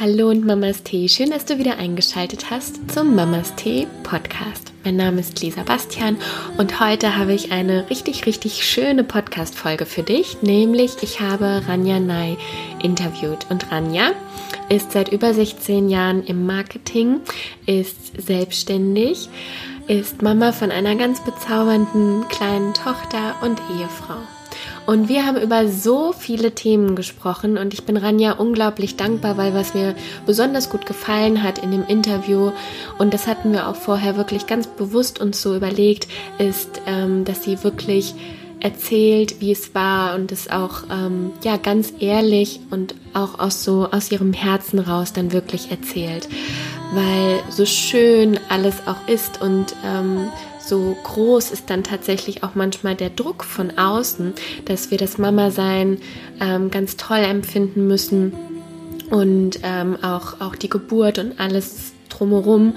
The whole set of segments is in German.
Hallo und Mamas Tee, schön, dass du wieder eingeschaltet hast zum Mamas Tee Podcast. Mein Name ist Lisa Bastian und heute habe ich eine richtig, richtig schöne Podcast-Folge für dich, nämlich ich habe Ranja Nai interviewt und Ranja ist seit über 16 Jahren im Marketing, ist selbstständig, ist Mama von einer ganz bezaubernden kleinen Tochter und Ehefrau. Und wir haben über so viele Themen gesprochen und ich bin Ranja unglaublich dankbar, weil was mir besonders gut gefallen hat in dem Interview und das hatten wir auch vorher wirklich ganz bewusst uns so überlegt, ist, ähm, dass sie wirklich erzählt, wie es war und es auch ähm, ja ganz ehrlich und auch aus so aus ihrem Herzen raus dann wirklich erzählt, weil so schön alles auch ist und ähm, so groß ist dann tatsächlich auch manchmal der Druck von außen, dass wir das Mama-Sein ähm, ganz toll empfinden müssen und ähm, auch, auch die Geburt und alles drumherum.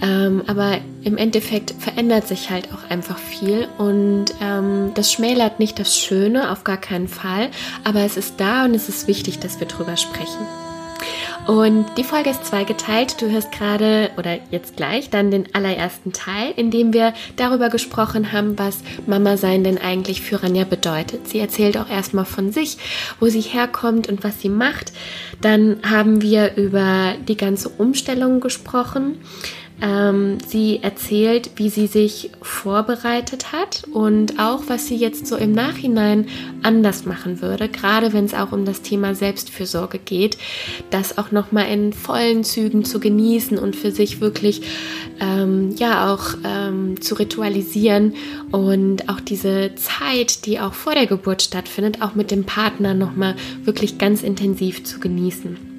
Ähm, aber im Endeffekt verändert sich halt auch einfach viel und ähm, das schmälert nicht das Schöne, auf gar keinen Fall, aber es ist da und es ist wichtig, dass wir drüber sprechen. Und die Folge ist zweigeteilt. Du hörst gerade oder jetzt gleich dann den allerersten Teil, in dem wir darüber gesprochen haben, was Mama sein denn eigentlich für Ranja bedeutet. Sie erzählt auch erstmal von sich, wo sie herkommt und was sie macht. Dann haben wir über die ganze Umstellung gesprochen ähm, sie erzählt, wie sie sich vorbereitet hat und auch, was sie jetzt so im Nachhinein anders machen würde, gerade wenn es auch um das Thema Selbstfürsorge geht, das auch nochmal in vollen Zügen zu genießen und für sich wirklich ähm, ja auch ähm, zu ritualisieren und auch diese Zeit, die auch vor der Geburt stattfindet, auch mit dem Partner nochmal wirklich ganz intensiv zu genießen.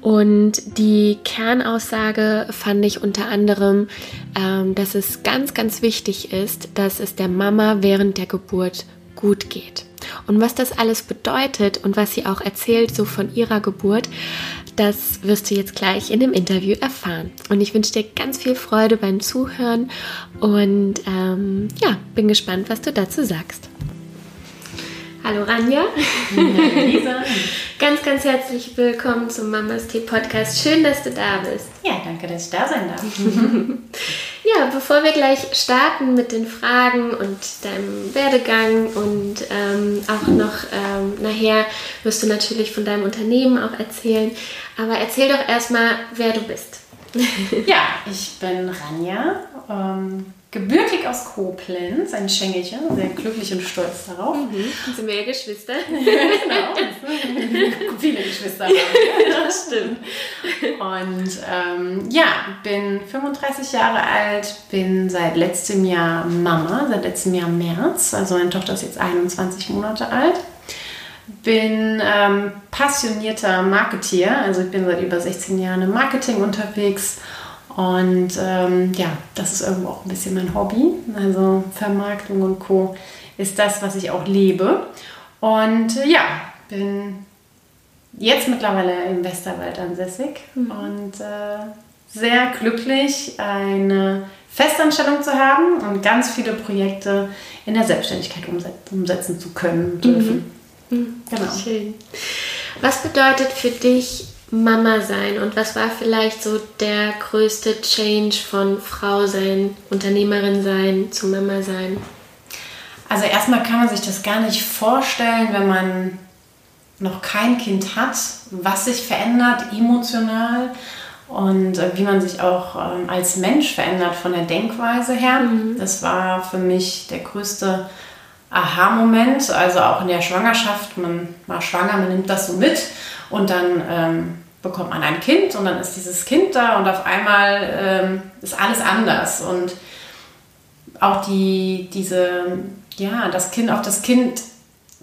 Und die Kernaussage fand ich unter anderem, ähm, dass es ganz, ganz wichtig ist, dass es der Mama während der Geburt gut geht. Und was das alles bedeutet und was sie auch erzählt, so von ihrer Geburt, das wirst du jetzt gleich in dem Interview erfahren. Und ich wünsche dir ganz viel Freude beim Zuhören und ähm, ja, bin gespannt, was du dazu sagst. Hallo Ranja. Hallo Lisa. ganz, ganz herzlich willkommen zum Mamas Tee Podcast. Schön, dass du da bist. Ja, danke, dass ich da sein darf. ja, bevor wir gleich starten mit den Fragen und deinem Werdegang und ähm, auch noch ähm, nachher wirst du natürlich von deinem Unternehmen auch erzählen. Aber erzähl doch erstmal, wer du bist. ja, ich bin Ranja. Ähm, gebürtig aus Koblenz, ein Schengelchen, sehr glücklich und stolz darauf. Mhm. Sind wir ja Geschwister? genau, viele Geschwister. das stimmt. Und ähm, ja, bin 35 Jahre alt, bin seit letztem Jahr Mama, seit letztem Jahr März, also meine Tochter ist jetzt 21 Monate alt. Bin ähm, passionierter Marketeer, also ich bin seit über 16 Jahren im Marketing unterwegs und ähm, ja, das ist irgendwo auch ein bisschen mein Hobby. Also Vermarktung und Co. ist das, was ich auch lebe. Und äh, ja, bin jetzt mittlerweile im Westerwald ansässig mhm. und äh, sehr glücklich, eine Festanstellung zu haben und ganz viele Projekte in der Selbstständigkeit umsetzen zu können dürfen. Mhm. Mhm. Genau. Schön. Was bedeutet für dich Mama sein und was war vielleicht so der größte Change von Frau sein, Unternehmerin sein zu Mama sein? Also erstmal kann man sich das gar nicht vorstellen, wenn man noch kein Kind hat, was sich verändert emotional und äh, wie man sich auch ähm, als Mensch verändert von der Denkweise her. Mhm. Das war für mich der größte Aha-Moment, also auch in der Schwangerschaft. Man war schwanger, man nimmt das so mit und dann ähm, bekommt man ein Kind und dann ist dieses Kind da und auf einmal ähm, ist alles anders. Und auch die, diese, ja, das Kind, auf das Kind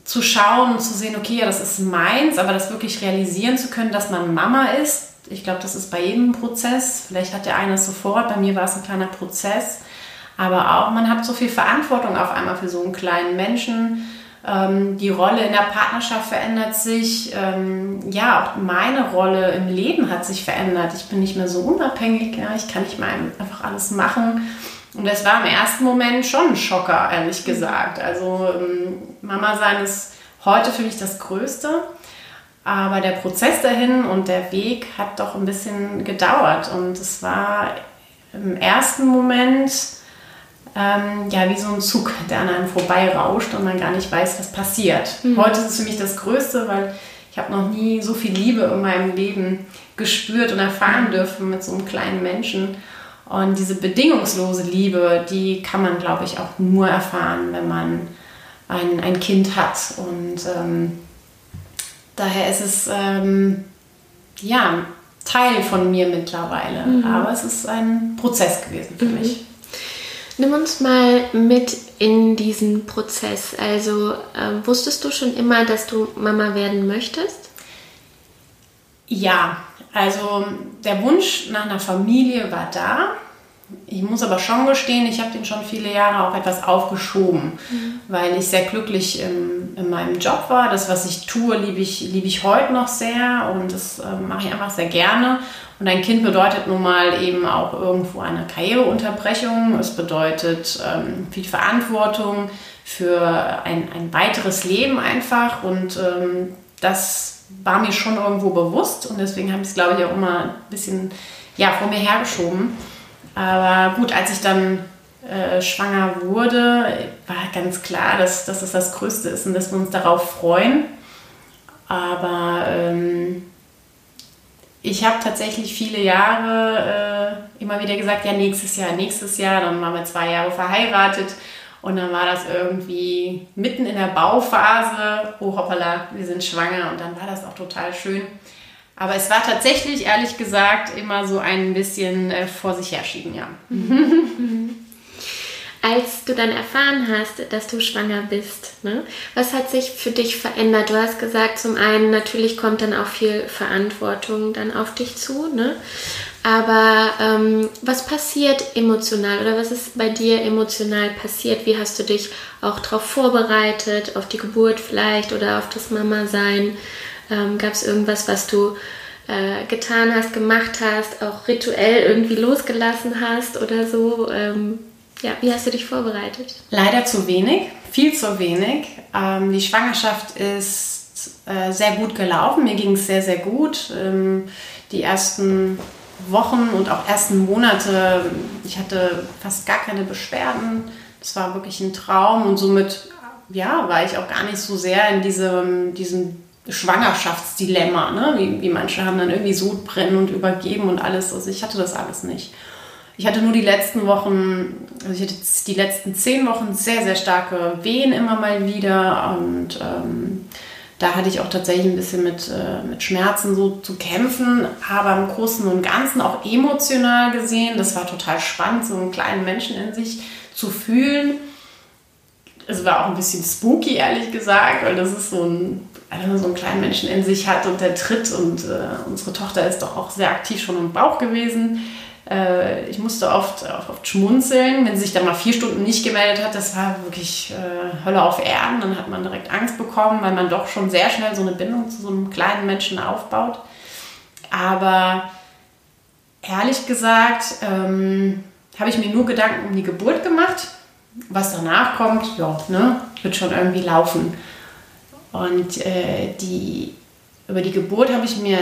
zu schauen und zu sehen, okay, ja, das ist meins, aber das wirklich realisieren zu können, dass man Mama ist. Ich glaube, das ist bei jedem Prozess. Vielleicht hat der eine es sofort, bei mir war es ein kleiner Prozess. Aber auch, man hat so viel Verantwortung auf einmal für so einen kleinen Menschen ähm, die Rolle in der Partnerschaft verändert sich. Ähm, ja, auch meine Rolle im Leben hat sich verändert. Ich bin nicht mehr so unabhängig. Ja, ich kann nicht mehr einfach alles machen. Und das war im ersten Moment schon ein Schocker, ehrlich gesagt. Also ähm, Mama sein ist heute für mich das Größte. Aber der Prozess dahin und der Weg hat doch ein bisschen gedauert. Und es war im ersten Moment ähm, ja wie so ein Zug, der an einem vorbeirauscht und man gar nicht weiß, was passiert. Mhm. Heute ist es für mich das Größte, weil ich habe noch nie so viel Liebe in meinem Leben gespürt und erfahren dürfen mit so einem kleinen Menschen. Und diese bedingungslose Liebe, die kann man, glaube ich, auch nur erfahren, wenn man ein, ein Kind hat. Und ähm, daher ist es ähm, ja Teil von mir mittlerweile. Mhm. Aber es ist ein Prozess gewesen für mhm. mich. Nimm uns mal mit in diesen Prozess. Also äh, wusstest du schon immer, dass du Mama werden möchtest? Ja, also der Wunsch nach einer Familie war da. Ich muss aber schon gestehen, ich habe den schon viele Jahre auch etwas aufgeschoben, mhm. weil ich sehr glücklich im, in meinem Job war. Das, was ich tue, liebe ich, liebe ich heute noch sehr und das äh, mache ich einfach sehr gerne. Und ein Kind bedeutet nun mal eben auch irgendwo eine Karriereunterbrechung. Es bedeutet ähm, viel Verantwortung für ein, ein weiteres Leben einfach. Und ähm, das war mir schon irgendwo bewusst. Und deswegen habe ich es, glaube ich, auch immer ein bisschen ja, vor mir hergeschoben. Aber gut, als ich dann äh, schwanger wurde, war ganz klar, dass, dass es das Größte ist und dass wir uns darauf freuen. Aber ähm, ich habe tatsächlich viele Jahre äh, immer wieder gesagt, ja, nächstes Jahr, nächstes Jahr. Dann waren wir zwei Jahre verheiratet und dann war das irgendwie mitten in der Bauphase. Oh hoppala, wir sind schwanger und dann war das auch total schön. Aber es war tatsächlich, ehrlich gesagt, immer so ein bisschen äh, vor sich herschieben, ja. Als du dann erfahren hast, dass du schwanger bist, ne, was hat sich für dich verändert? Du hast gesagt, zum einen natürlich kommt dann auch viel Verantwortung dann auf dich zu, ne? Aber ähm, was passiert emotional oder was ist bei dir emotional passiert? Wie hast du dich auch darauf vorbereitet, auf die Geburt vielleicht oder auf das Mama-Sein? Ähm, Gab es irgendwas, was du äh, getan hast, gemacht hast, auch rituell irgendwie losgelassen hast oder so? Ja, wie hast du dich vorbereitet? Leider zu wenig, viel zu wenig. Ähm, die Schwangerschaft ist äh, sehr gut gelaufen. Mir ging es sehr, sehr gut. Ähm, die ersten Wochen und auch ersten Monate, ich hatte fast gar keine Beschwerden. Das war wirklich ein Traum und somit ja, war ich auch gar nicht so sehr in diesem, diesem Schwangerschaftsdilemma. Ne? Wie, wie manche haben dann irgendwie Sodbrennen und übergeben und alles. Also ich hatte das alles nicht. Ich hatte nur die letzten Wochen, also ich hatte die letzten zehn Wochen sehr, sehr starke Wehen immer mal wieder und ähm, da hatte ich auch tatsächlich ein bisschen mit, äh, mit Schmerzen so zu kämpfen, aber im Großen und Ganzen auch emotional gesehen, das war total spannend, so einen kleinen Menschen in sich zu fühlen. Es war auch ein bisschen spooky, ehrlich gesagt, weil das ist so ein, wenn man so einen kleinen Menschen in sich hat und der tritt und äh, unsere Tochter ist doch auch sehr aktiv schon im Bauch gewesen äh, ich musste oft, oft schmunzeln, wenn sie sich dann mal vier Stunden nicht gemeldet hat. Das war wirklich äh, Hölle auf Erden. Dann hat man direkt Angst bekommen, weil man doch schon sehr schnell so eine Bindung zu so einem kleinen Menschen aufbaut. Aber ehrlich gesagt ähm, habe ich mir nur Gedanken um die Geburt gemacht. Was danach kommt, ja, ne, wird schon irgendwie laufen. Und äh, die über die Geburt habe ich mir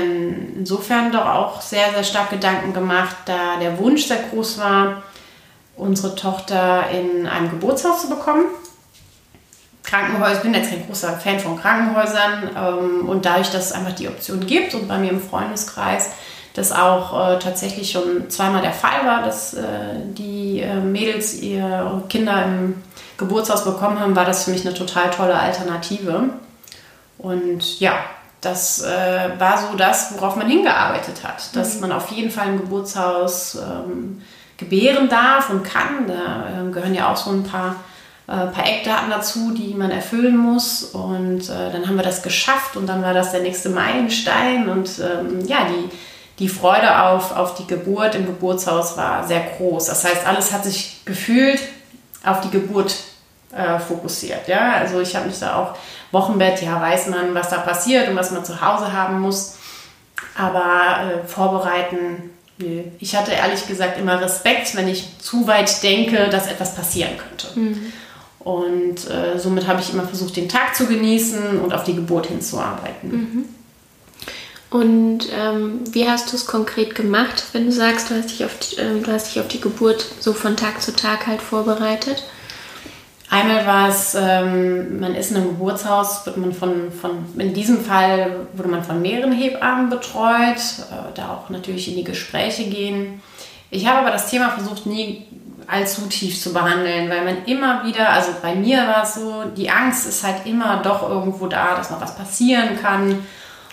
insofern doch auch sehr, sehr stark Gedanken gemacht, da der Wunsch sehr groß war, unsere Tochter in einem Geburtshaus zu bekommen. Krankenhäuser, ich bin jetzt kein großer Fan von Krankenhäusern ähm, und dadurch, dass es einfach die Option gibt und bei mir im Freundeskreis das auch äh, tatsächlich schon zweimal der Fall war, dass äh, die äh, Mädels ihre Kinder im Geburtshaus bekommen haben, war das für mich eine total tolle Alternative. Und ja, das äh, war so das, worauf man hingearbeitet hat, dass mhm. man auf jeden Fall im Geburtshaus ähm, gebären darf und kann. Da äh, gehören ja auch so ein paar, äh, paar Eckdaten dazu, die man erfüllen muss. Und äh, dann haben wir das geschafft und dann war das der nächste Meilenstein. Und ähm, ja, die, die Freude auf, auf die Geburt im Geburtshaus war sehr groß. Das heißt, alles hat sich gefühlt auf die Geburt äh, fokussiert. Ja? Also ich habe mich da auch Wochenbett, ja, weiß man, was da passiert und was man zu Hause haben muss. Aber äh, vorbereiten, nö. Ich hatte ehrlich gesagt immer Respekt, wenn ich zu weit denke, dass etwas passieren könnte. Mhm. Und äh, somit habe ich immer versucht, den Tag zu genießen und auf die Geburt hinzuarbeiten. Mhm. Und ähm, wie hast du es konkret gemacht, wenn du sagst, du hast, dich auf die, ähm, du hast dich auf die Geburt so von Tag zu Tag halt vorbereitet? Einmal war es, ähm, man ist in einem Geburtshaus, wird man von, von, in diesem Fall wurde man von mehreren Hebammen betreut, äh, da auch natürlich in die Gespräche gehen. Ich habe aber das Thema versucht, nie allzu tief zu behandeln, weil man immer wieder, also bei mir war es so, die Angst ist halt immer doch irgendwo da, dass noch was passieren kann.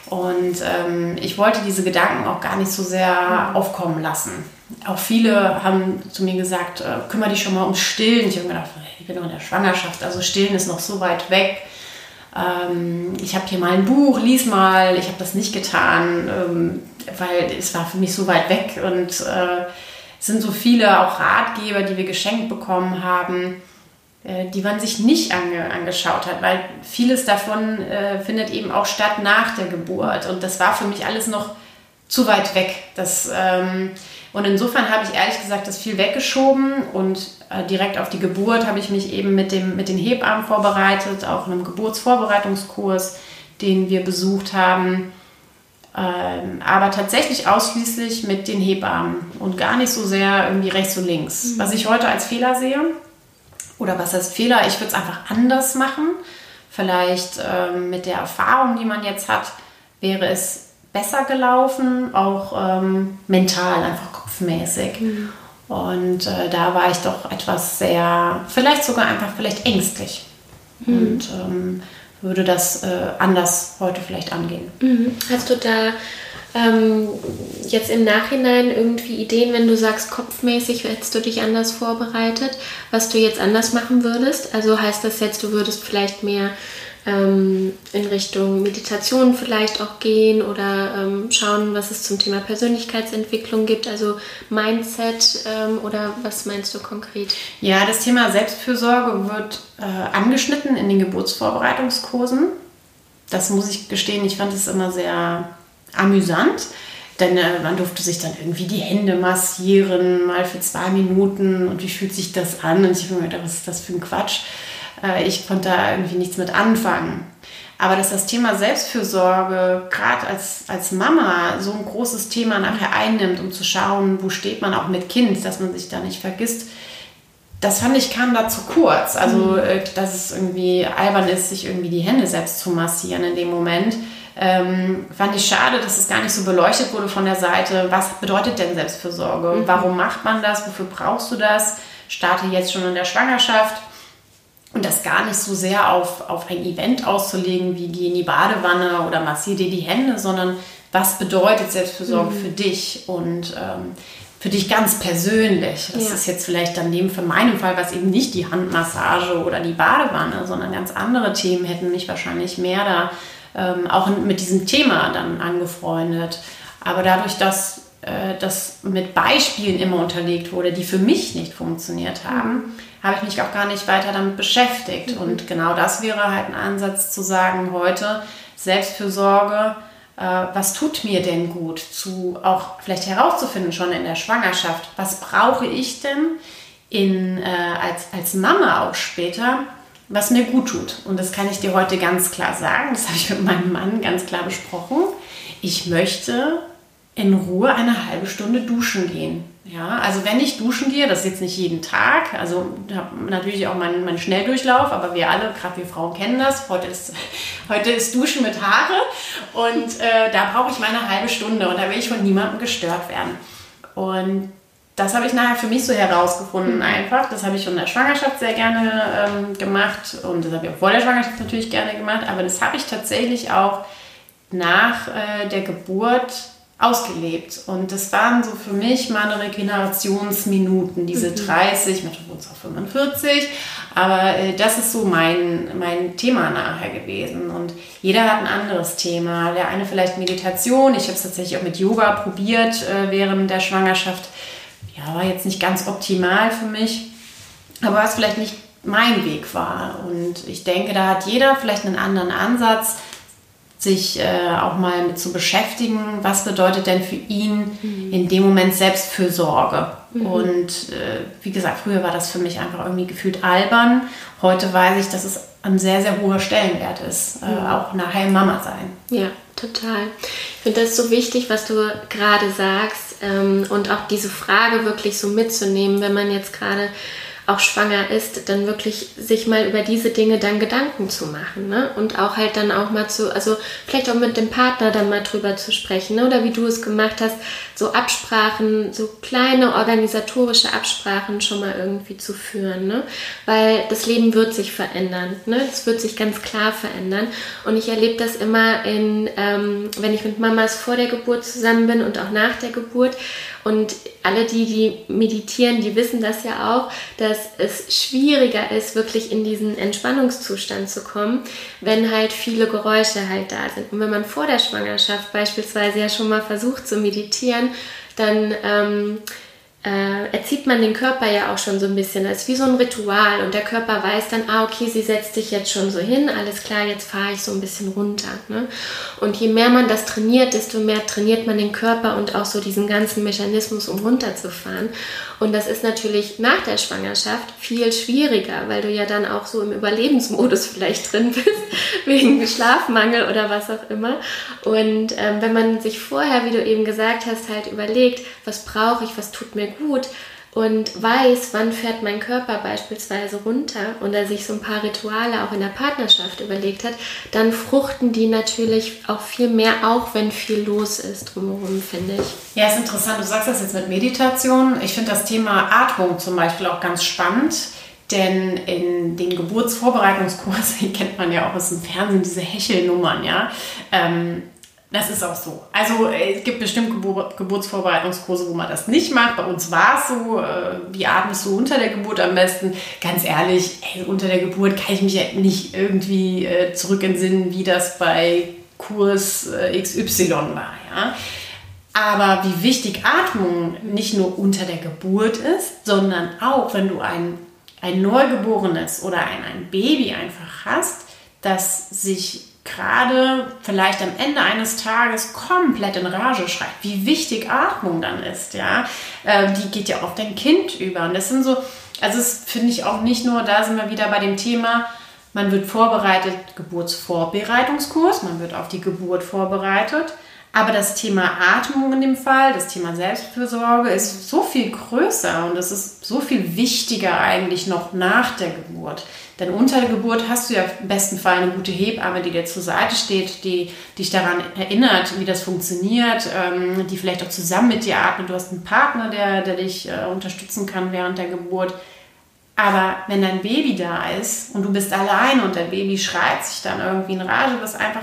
Und ähm, ich wollte diese Gedanken auch gar nicht so sehr aufkommen lassen. Auch viele haben zu mir gesagt, äh, kümmere dich schon mal ums Stillen. Ich habe mir gedacht, ich bin noch in der Schwangerschaft, also Stillen ist noch so weit weg. Ähm, ich habe hier mal ein Buch, lies mal. Ich habe das nicht getan, ähm, weil es war für mich so weit weg und äh, es sind so viele auch Ratgeber, die wir geschenkt bekommen haben, äh, die man sich nicht ange angeschaut hat, weil vieles davon äh, findet eben auch statt nach der Geburt. Und das war für mich alles noch zu weit weg. Das, ähm, und insofern habe ich ehrlich gesagt das viel weggeschoben und äh, direkt auf die Geburt habe ich mich eben mit, dem, mit den Hebammen vorbereitet, auch in einem Geburtsvorbereitungskurs, den wir besucht haben. Ähm, aber tatsächlich ausschließlich mit den Hebammen und gar nicht so sehr irgendwie rechts und links. Mhm. Was ich heute als Fehler sehe, oder was heißt Fehler, ich würde es einfach anders machen. Vielleicht ähm, mit der Erfahrung, die man jetzt hat, wäre es besser gelaufen, auch ähm, mental, einfach kopfmäßig. Mhm. Und äh, da war ich doch etwas sehr, vielleicht sogar einfach vielleicht ängstlich. Mhm. Und ähm, würde das äh, anders heute vielleicht angehen. Mhm. Hast du da ähm, jetzt im Nachhinein irgendwie Ideen, wenn du sagst, kopfmäßig hättest du dich anders vorbereitet, was du jetzt anders machen würdest? Also heißt das jetzt, du würdest vielleicht mehr ähm, in Richtung Meditation vielleicht auch gehen oder ähm, schauen, was es zum Thema Persönlichkeitsentwicklung gibt, also Mindset ähm, oder was meinst du konkret? Ja, das Thema Selbstfürsorge wird äh, angeschnitten in den Geburtsvorbereitungskursen. Das muss ich gestehen, ich fand es immer sehr amüsant. Denn äh, man durfte sich dann irgendwie die Hände massieren, mal für zwei Minuten. Und wie fühlt sich das an? Und ich habe mir gedacht, was ist das für ein Quatsch? Äh, ich konnte da irgendwie nichts mit anfangen. Aber dass das Thema Selbstfürsorge gerade als, als Mama so ein großes Thema nachher einnimmt, um zu schauen, wo steht man auch mit Kind, dass man sich da nicht vergisst, das fand ich kam da zu kurz. Also, mhm. Äh, dass es irgendwie albern ist, sich irgendwie die Hände selbst zu massieren in dem Moment. Ähm, fand ich schade, dass es gar nicht so beleuchtet wurde von der Seite. Was bedeutet denn Selbstfürsorge? Mhm. Warum macht man das? Wofür brauchst du das? Starte jetzt schon in der Schwangerschaft. Und das gar nicht so sehr auf, auf ein Event auszulegen, wie geh in die Badewanne oder massier dir die Hände, sondern was bedeutet Selbstfürsorge mhm. für dich und ähm, für dich ganz persönlich. Das ja. ist jetzt vielleicht dann dem für meinen Fall, was eben nicht die Handmassage oder die Badewanne, sondern ganz andere Themen hätten mich wahrscheinlich mehr da ähm, auch mit diesem Thema dann angefreundet. Aber dadurch, dass äh, das mit Beispielen immer unterlegt wurde, die für mich nicht funktioniert haben, mhm. Habe ich mich auch gar nicht weiter damit beschäftigt. Mhm. Und genau das wäre halt ein Ansatz zu sagen heute, Selbstfürsorge, äh, was tut mir denn gut, zu auch vielleicht herauszufinden schon in der Schwangerschaft, was brauche ich denn in, äh, als, als Mama auch später, was mir gut tut. Und das kann ich dir heute ganz klar sagen. Das habe ich mit meinem Mann ganz klar besprochen. Ich möchte in Ruhe eine halbe Stunde duschen gehen. Ja, also wenn ich duschen gehe, das ist jetzt nicht jeden Tag, also habe natürlich auch meinen, meinen Schnelldurchlauf, aber wir alle, gerade wir Frauen kennen das, heute ist, heute ist Duschen mit Haare und äh, da brauche ich meine halbe Stunde und da will ich von niemandem gestört werden. Und das habe ich nachher für mich so herausgefunden mhm. einfach. Das habe ich schon in der Schwangerschaft sehr gerne ähm, gemacht und das habe ich auch vor der Schwangerschaft natürlich gerne gemacht, aber das habe ich tatsächlich auch nach äh, der Geburt ausgelebt. Und das waren so für mich meine Regenerationsminuten, diese mhm. 30, manchmal wurden es auch 45, aber äh, das ist so mein, mein Thema nachher gewesen. Und jeder hat ein anderes Thema. Der eine vielleicht Meditation, ich habe es tatsächlich auch mit Yoga probiert äh, während der Schwangerschaft ja, war jetzt nicht ganz optimal für mich, aber was vielleicht nicht mein Weg war. Und ich denke, da hat jeder vielleicht einen anderen Ansatz, sich äh, auch mal mit zu beschäftigen, was bedeutet denn für ihn mhm. in dem Moment Selbstfürsorge. Mhm. Und äh, wie gesagt, früher war das für mich einfach irgendwie gefühlt albern. Heute weiß ich, dass es ein sehr, sehr hoher Stellenwert ist, äh, mhm. auch nachher Mama sein. Ja, total. Ich finde das so wichtig, was du gerade sagst ähm, und auch diese Frage wirklich so mitzunehmen, wenn man jetzt gerade auch schwanger ist, dann wirklich sich mal über diese Dinge dann Gedanken zu machen. Ne? Und auch halt dann auch mal zu, also vielleicht auch mit dem Partner dann mal drüber zu sprechen. Ne? Oder wie du es gemacht hast, so Absprachen, so kleine organisatorische Absprachen schon mal irgendwie zu führen. Ne? Weil das Leben wird sich verändern. Ne? Es wird sich ganz klar verändern. Und ich erlebe das immer in, ähm, wenn ich mit Mamas vor der Geburt zusammen bin und auch nach der Geburt. Und alle die, die meditieren, die wissen das ja auch, dass es schwieriger ist, wirklich in diesen Entspannungszustand zu kommen, wenn halt viele Geräusche halt da sind. Und wenn man vor der Schwangerschaft beispielsweise ja schon mal versucht zu meditieren, dann ähm, äh, erzieht man den Körper ja auch schon so ein bisschen. Das ist wie so ein Ritual und der Körper weiß dann, ah, okay, sie setzt sich jetzt schon so hin, alles klar, jetzt fahre ich so ein bisschen runter. Ne? Und je mehr man das trainiert, desto mehr trainiert man den Körper und auch so diesen ganzen Mechanismus, um runterzufahren. Und das ist natürlich nach der Schwangerschaft viel schwieriger, weil du ja dann auch so im Überlebensmodus vielleicht drin bist, wegen Schlafmangel oder was auch immer. Und ähm, wenn man sich vorher, wie du eben gesagt hast, halt überlegt, was brauche ich, was tut mir gut und weiß, wann fährt mein Körper beispielsweise runter und er sich so ein paar Rituale auch in der Partnerschaft überlegt hat, dann fruchten die natürlich auch viel mehr, auch wenn viel los ist drumherum, finde ich. Ja, ist interessant. Du sagst das jetzt mit Meditation. Ich finde das Thema Atmung zum Beispiel auch ganz spannend. Denn in den Geburtsvorbereitungskursen, kennt man ja auch aus dem Fernsehen, diese Hechelnummern, ja. Ähm, das ist auch so. Also es gibt bestimmt Gebur Geburtsvorbereitungskurse, wo man das nicht macht. Bei uns war es so, äh, wie atmest du unter der Geburt am besten? Ganz ehrlich, ey, unter der Geburt kann ich mich ja nicht irgendwie äh, zurückentsinnen, wie das bei Kurs äh, XY war. Ja? Aber wie wichtig Atmung nicht nur unter der Geburt ist, sondern auch, wenn du ein, ein Neugeborenes oder ein, ein Baby einfach hast, das sich gerade vielleicht am Ende eines Tages komplett in Rage schreit, wie wichtig Atmung dann ist, ja, äh, die geht ja auf dein Kind über. Und das sind so, also das finde ich auch nicht nur, da sind wir wieder bei dem Thema, man wird vorbereitet, Geburtsvorbereitungskurs, man wird auf die Geburt vorbereitet. Aber das Thema Atmung in dem Fall, das Thema Selbstfürsorge ist so viel größer und es ist so viel wichtiger eigentlich noch nach der Geburt. Denn unter der Geburt hast du ja im besten Fall eine gute Hebamme, die dir zur Seite steht, die dich daran erinnert, wie das funktioniert, ähm, die vielleicht auch zusammen mit dir atmet. Du hast einen Partner, der, der dich äh, unterstützen kann während der Geburt. Aber wenn dein Baby da ist und du bist alleine und dein Baby schreit sich dann irgendwie in Rage, was einfach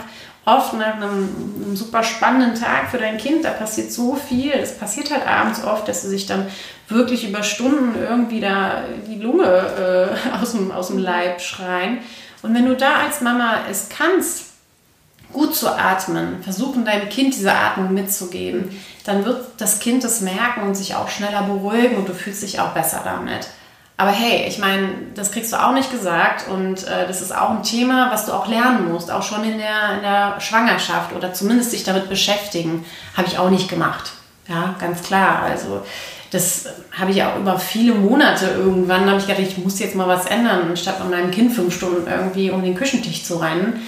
oft nach einem, einem, super spannenden Tag für dein Kind, da passiert so viel. Es passiert halt abends oft, dass sie sich dann wirklich über Stunden irgendwie da die Lunge äh, aus, dem, aus dem Leib schreien. Und wenn du da als Mama es kannst, gut zu atmen, versuchen deinem Kind diese Atmung mitzugeben, dann wird das Kind das merken und sich auch schneller beruhigen und du fühlst dich auch besser damit. Aber hey, ich meine, das kriegst du auch nicht gesagt und äh, das ist auch ein Thema, was du auch lernen musst, auch schon in der, in der Schwangerschaft oder zumindest sich damit beschäftigen, habe ich auch nicht gemacht. Ja, ganz klar. Also das habe ich auch über viele Monate irgendwann, habe ich gedacht, ich muss jetzt mal was ändern, statt mit meinem Kind fünf Stunden irgendwie um den Küchentisch zu rennen.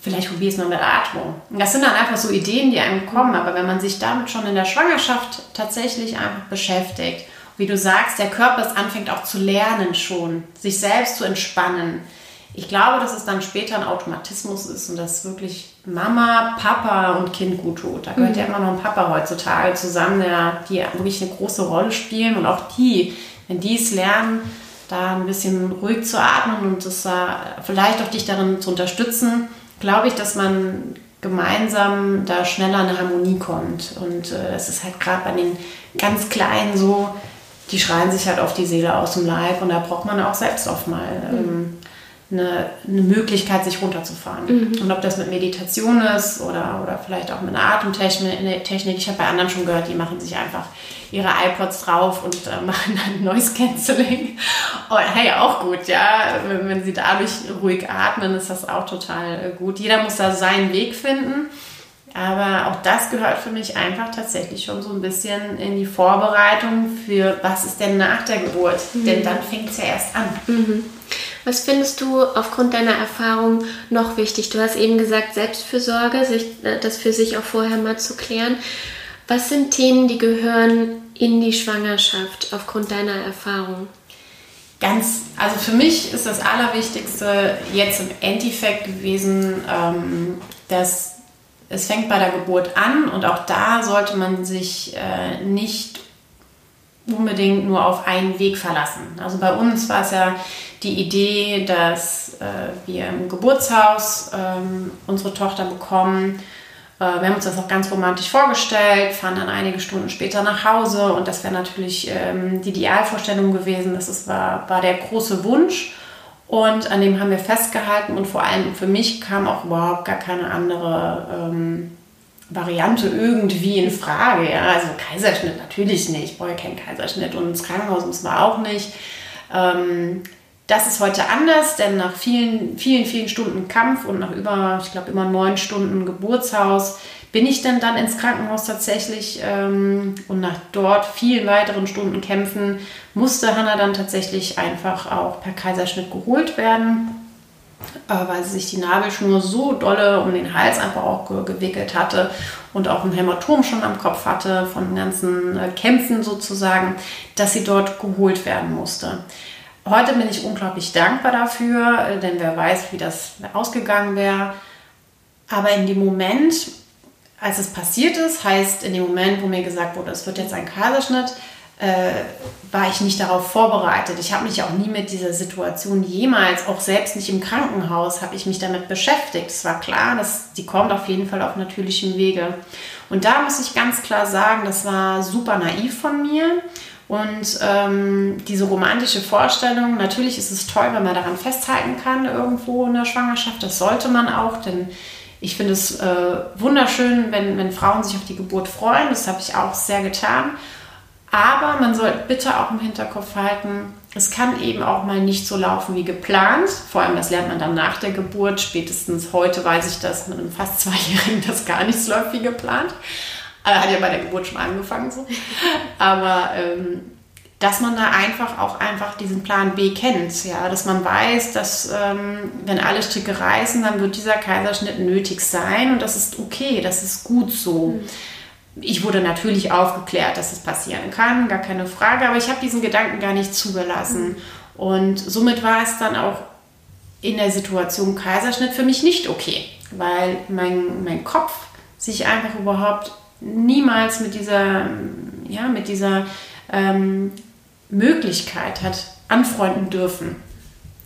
Vielleicht probiere ich es mal mit Atmung. Und das sind dann einfach so Ideen, die einem kommen, aber wenn man sich damit schon in der Schwangerschaft tatsächlich einfach beschäftigt, wie du sagst, der Körper es anfängt auch zu lernen schon, sich selbst zu entspannen. Ich glaube, dass es dann später ein Automatismus ist und dass wirklich Mama, Papa und Kind gut tut. Da gehört mhm. ja immer noch ein Papa heutzutage zusammen, der, die wirklich eine große Rolle spielen und auch die, wenn die es lernen, da ein bisschen ruhig zu atmen und das, äh, vielleicht auch dich darin zu unterstützen, glaube ich, dass man gemeinsam da schneller in eine Harmonie kommt. Und äh, das ist halt gerade bei den ganz Kleinen so, die schreien sich halt auf die Seele aus dem Leib und da braucht man auch selbst oft mal mhm. ähm, eine, eine, Möglichkeit, sich runterzufahren. Mhm. Und ob das mit Meditation ist oder, oder vielleicht auch mit einer Atemtechnik. Ich habe bei anderen schon gehört, die machen sich einfach ihre iPods drauf und äh, machen dann Noise Cancelling. Und hey, auch gut, ja. Wenn, wenn, sie dadurch ruhig atmen, ist das auch total äh, gut. Jeder muss da seinen Weg finden. Aber auch das gehört für mich einfach tatsächlich schon so ein bisschen in die Vorbereitung für, was ist denn nach der Geburt? Mhm. Denn dann fängt es ja erst an. Mhm. Was findest du aufgrund deiner Erfahrung noch wichtig? Du hast eben gesagt, Selbstfürsorge, sich, äh, das für sich auch vorher mal zu klären. Was sind Themen, die gehören in die Schwangerschaft aufgrund deiner Erfahrung? Ganz, also für mich ist das Allerwichtigste jetzt im Endeffekt gewesen, ähm, dass es fängt bei der Geburt an und auch da sollte man sich äh, nicht unbedingt nur auf einen Weg verlassen. Also bei uns war es ja die Idee, dass äh, wir im Geburtshaus ähm, unsere Tochter bekommen. Äh, wir haben uns das auch ganz romantisch vorgestellt, fahren dann einige Stunden später nach Hause und das wäre natürlich ähm, die Idealvorstellung gewesen. Das ist, war, war der große Wunsch. Und an dem haben wir festgehalten und vor allem für mich kam auch überhaupt gar keine andere ähm, Variante irgendwie in Frage. Ja? Also Kaiserschnitt natürlich nicht, ich brauche keinen Kaiserschnitt und ins Krankenhaus muss man auch nicht. Ähm, das ist heute anders, denn nach vielen, vielen, vielen Stunden Kampf und nach über, ich glaube, immer neun Stunden Geburtshaus bin ich denn dann ins Krankenhaus tatsächlich ähm, und nach dort vielen weiteren Stunden Kämpfen musste Hannah dann tatsächlich einfach auch per Kaiserschnitt geholt werden, äh, weil sie sich die Nabelschnur so dolle um den Hals einfach auch ge gewickelt hatte und auch ein Hämatom schon am Kopf hatte von den ganzen äh, Kämpfen sozusagen, dass sie dort geholt werden musste. Heute bin ich unglaublich dankbar dafür, äh, denn wer weiß, wie das ausgegangen wäre. Aber in dem Moment als es passiert ist, heißt in dem Moment, wo mir gesagt wurde, es wird jetzt ein Kaiserschnitt, äh, war ich nicht darauf vorbereitet. Ich habe mich auch nie mit dieser Situation jemals, auch selbst nicht im Krankenhaus, habe ich mich damit beschäftigt. Es war klar, dass die kommt auf jeden Fall auf natürlichem Wege. Und da muss ich ganz klar sagen, das war super naiv von mir. Und ähm, diese romantische Vorstellung, natürlich ist es toll, wenn man daran festhalten kann irgendwo in der Schwangerschaft. Das sollte man auch, denn ich finde es äh, wunderschön, wenn, wenn Frauen sich auf die Geburt freuen. Das habe ich auch sehr getan. Aber man soll bitte auch im Hinterkopf halten, es kann eben auch mal nicht so laufen wie geplant. Vor allem, das lernt man dann nach der Geburt. Spätestens heute weiß ich, dass mit einem fast Zweijährigen das gar nichts läuft wie geplant. Also hat ja bei der Geburt schon angefangen so. Aber ähm, dass man da einfach auch einfach diesen Plan B kennt, ja, dass man weiß, dass ähm, wenn alle Stricke reißen, dann wird dieser Kaiserschnitt nötig sein und das ist okay, das ist gut so. Mhm. Ich wurde natürlich aufgeklärt, dass es passieren kann, gar keine Frage, aber ich habe diesen Gedanken gar nicht zugelassen mhm. und somit war es dann auch in der Situation Kaiserschnitt für mich nicht okay, weil mein, mein Kopf sich einfach überhaupt niemals mit dieser, ja, mit dieser ähm, Möglichkeit hat anfreunden dürfen.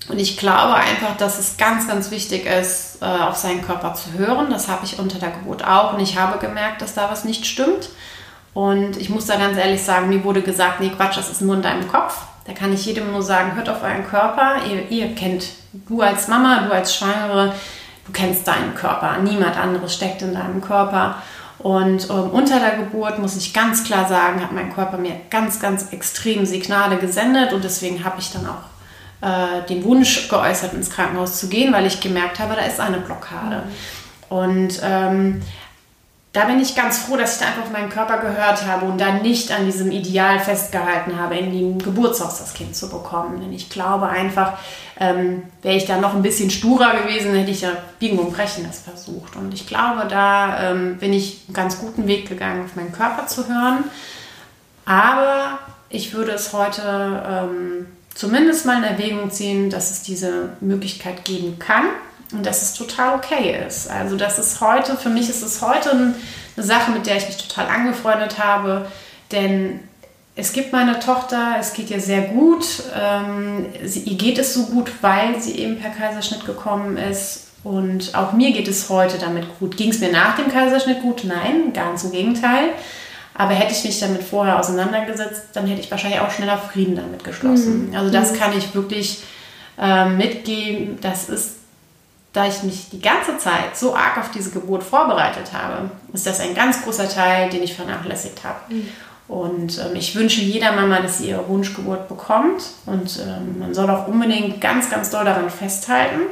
Und ich glaube einfach, dass es ganz, ganz wichtig ist, äh, auf seinen Körper zu hören. Das habe ich unter der Geburt auch. Und ich habe gemerkt, dass da was nicht stimmt. Und ich muss da ganz ehrlich sagen, mir wurde gesagt, nee, Quatsch, das ist nur in deinem Kopf. Da kann ich jedem nur sagen, hört auf euren Körper. Ihr, ihr kennt, du als Mama, du als Schwangere, du kennst deinen Körper. Niemand anderes steckt in deinem Körper. Und ähm, unter der Geburt, muss ich ganz klar sagen, hat mein Körper mir ganz, ganz extrem Signale gesendet und deswegen habe ich dann auch äh, den Wunsch geäußert, ins Krankenhaus zu gehen, weil ich gemerkt habe, da ist eine Blockade. Mhm. Und ähm, da bin ich ganz froh, dass ich da einfach auf meinen Körper gehört habe und dann nicht an diesem Ideal festgehalten habe, in dem Geburtshaus das Kind zu bekommen. Denn ich glaube einfach, ähm, wäre ich da noch ein bisschen sturer gewesen, hätte ich ja biegen und brechen das versucht. Und ich glaube, da ähm, bin ich einen ganz guten Weg gegangen, auf meinen Körper zu hören. Aber ich würde es heute ähm, zumindest mal in Erwägung ziehen, dass es diese Möglichkeit geben kann und dass es total okay ist. Also das ist heute, für mich ist es heute eine Sache, mit der ich mich total angefreundet habe, denn es gibt meine Tochter, es geht ihr sehr gut, ähm, sie, ihr geht es so gut, weil sie eben per Kaiserschnitt gekommen ist und auch mir geht es heute damit gut. Ging es mir nach dem Kaiserschnitt gut? Nein, ganz im Gegenteil. Aber hätte ich mich damit vorher auseinandergesetzt, dann hätte ich wahrscheinlich auch schneller Frieden damit geschlossen. Mhm. Also das mhm. kann ich wirklich äh, mitgeben. Das ist da ich mich die ganze Zeit so arg auf diese Geburt vorbereitet habe, ist das ein ganz großer Teil, den ich vernachlässigt habe. Mhm. Und ähm, ich wünsche jeder Mama, dass sie ihre Wunschgeburt bekommt. Und ähm, man soll auch unbedingt ganz, ganz doll daran festhalten.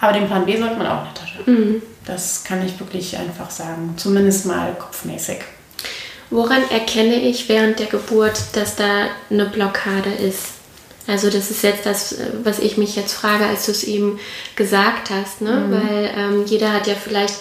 Aber den Plan B sollte man auch in der Tasche. Mhm. Das kann ich wirklich einfach sagen. Zumindest mal kopfmäßig. Woran erkenne ich während der Geburt, dass da eine Blockade ist? Also das ist jetzt das, was ich mich jetzt frage, als du es eben gesagt hast, ne? Mhm. Weil ähm, jeder hat ja vielleicht,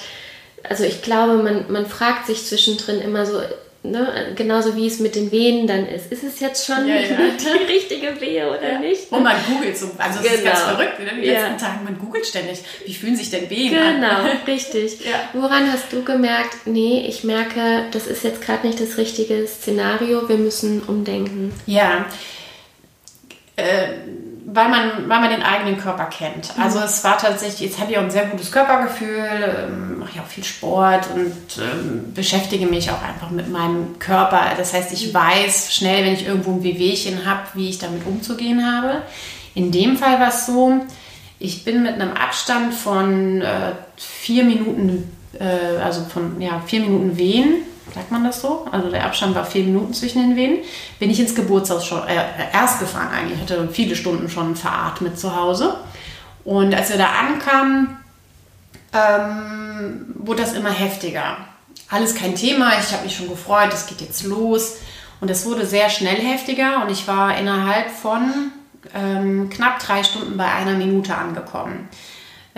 also ich glaube, man, man fragt sich zwischendrin immer so, Ne, genauso wie es mit den Venen dann ist. Ist es jetzt schon ja, ja. eine richtige Wehe oder ja. nicht? Und man googelt so, also es genau. ist ganz genau. verrückt, in den letzten Tagen, man googelt ständig, wie fühlen sich denn Wehen genau, an? Genau, richtig. Woran hast du gemerkt, nee, ich merke, das ist jetzt gerade nicht das richtige Szenario, wir müssen umdenken? Ja, äh, weil man, weil man den eigenen Körper kennt. Mhm. Also es war tatsächlich, jetzt habe ich auch ein sehr gutes Körpergefühl, ähm, mache ja auch viel Sport und ähm, beschäftige mich auch einfach mit meinem Körper. Das heißt, ich mhm. weiß schnell, wenn ich irgendwo ein Wehwehchen habe, wie ich damit umzugehen habe. In dem Fall war es so, ich bin mit einem Abstand von äh, vier Minuten, äh, also von ja, vier Minuten Wehen sagt man das so? Also der Abstand war vier Minuten zwischen den Venen. Bin ich ins Geburtshaus schon äh, erst gefahren eigentlich. Ich hatte viele Stunden schon veratmet zu Hause. Und als wir da ankamen, ähm, wurde das immer heftiger. Alles kein Thema. Ich habe mich schon gefreut. Es geht jetzt los. Und es wurde sehr schnell heftiger. Und ich war innerhalb von ähm, knapp drei Stunden bei einer Minute angekommen.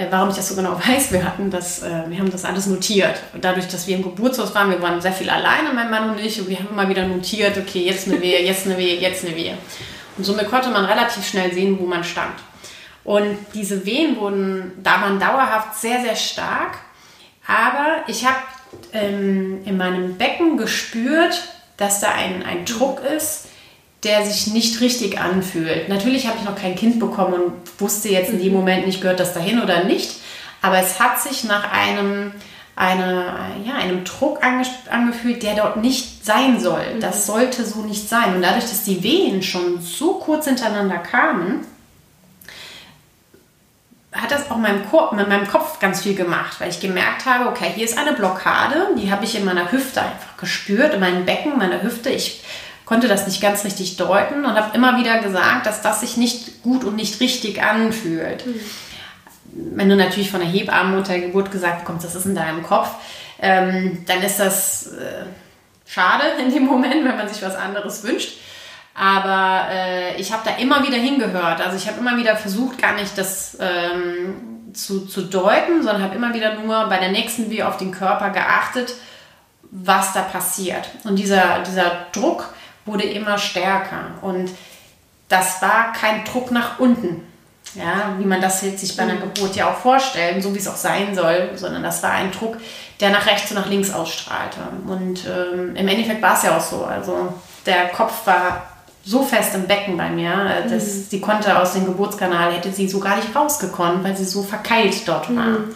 Äh, warum ich das so genau weiß, wir hatten das, äh, wir haben das alles notiert. Und dadurch, dass wir im Geburtshaus waren, wir waren sehr viel alleine, mein Mann und ich, und wir haben immer wieder notiert, okay, jetzt eine Wehe, jetzt eine Wehe, jetzt eine Wehe. Und somit konnte man relativ schnell sehen, wo man stand. Und diese Wehen wurden, da waren dauerhaft sehr, sehr stark. Aber ich habe ähm, in meinem Becken gespürt, dass da ein, ein Druck ist, der sich nicht richtig anfühlt. Natürlich habe ich noch kein Kind bekommen und wusste jetzt in dem mhm. Moment nicht, gehört das dahin oder nicht. Aber es hat sich nach einem, eine, ja, einem Druck ange angefühlt, der dort nicht sein soll. Mhm. Das sollte so nicht sein. Und dadurch, dass die Wehen schon so kurz hintereinander kamen, hat das auch meinem Kopf, mit meinem Kopf ganz viel gemacht, weil ich gemerkt habe, okay, hier ist eine Blockade, die habe ich in meiner Hüfte einfach gespürt, in meinem Becken, meiner Hüfte. Ich konnte das nicht ganz richtig deuten und habe immer wieder gesagt, dass das sich nicht gut und nicht richtig anfühlt. Mhm. Wenn du natürlich von der Hebamme unter der Geburt gesagt bekommst, das ist in deinem Kopf, ähm, dann ist das äh, schade in dem Moment, wenn man sich was anderes wünscht. Aber äh, ich habe da immer wieder hingehört. Also ich habe immer wieder versucht, gar nicht das ähm, zu, zu deuten, sondern habe immer wieder nur bei der nächsten wie auf den Körper geachtet, was da passiert. Und dieser, dieser Druck, wurde immer stärker. Und das war kein Druck nach unten, ja, wie man das jetzt sich bei einer mhm. Geburt ja auch vorstellt, so wie es auch sein soll, sondern das war ein Druck, der nach rechts und nach links ausstrahlte. Und ähm, im Endeffekt war es ja auch so. Also der Kopf war so fest im Becken bei mir, dass mhm. sie konnte aus dem Geburtskanal, hätte sie so gar nicht rausgekommen, weil sie so verkeilt dort war. Mhm.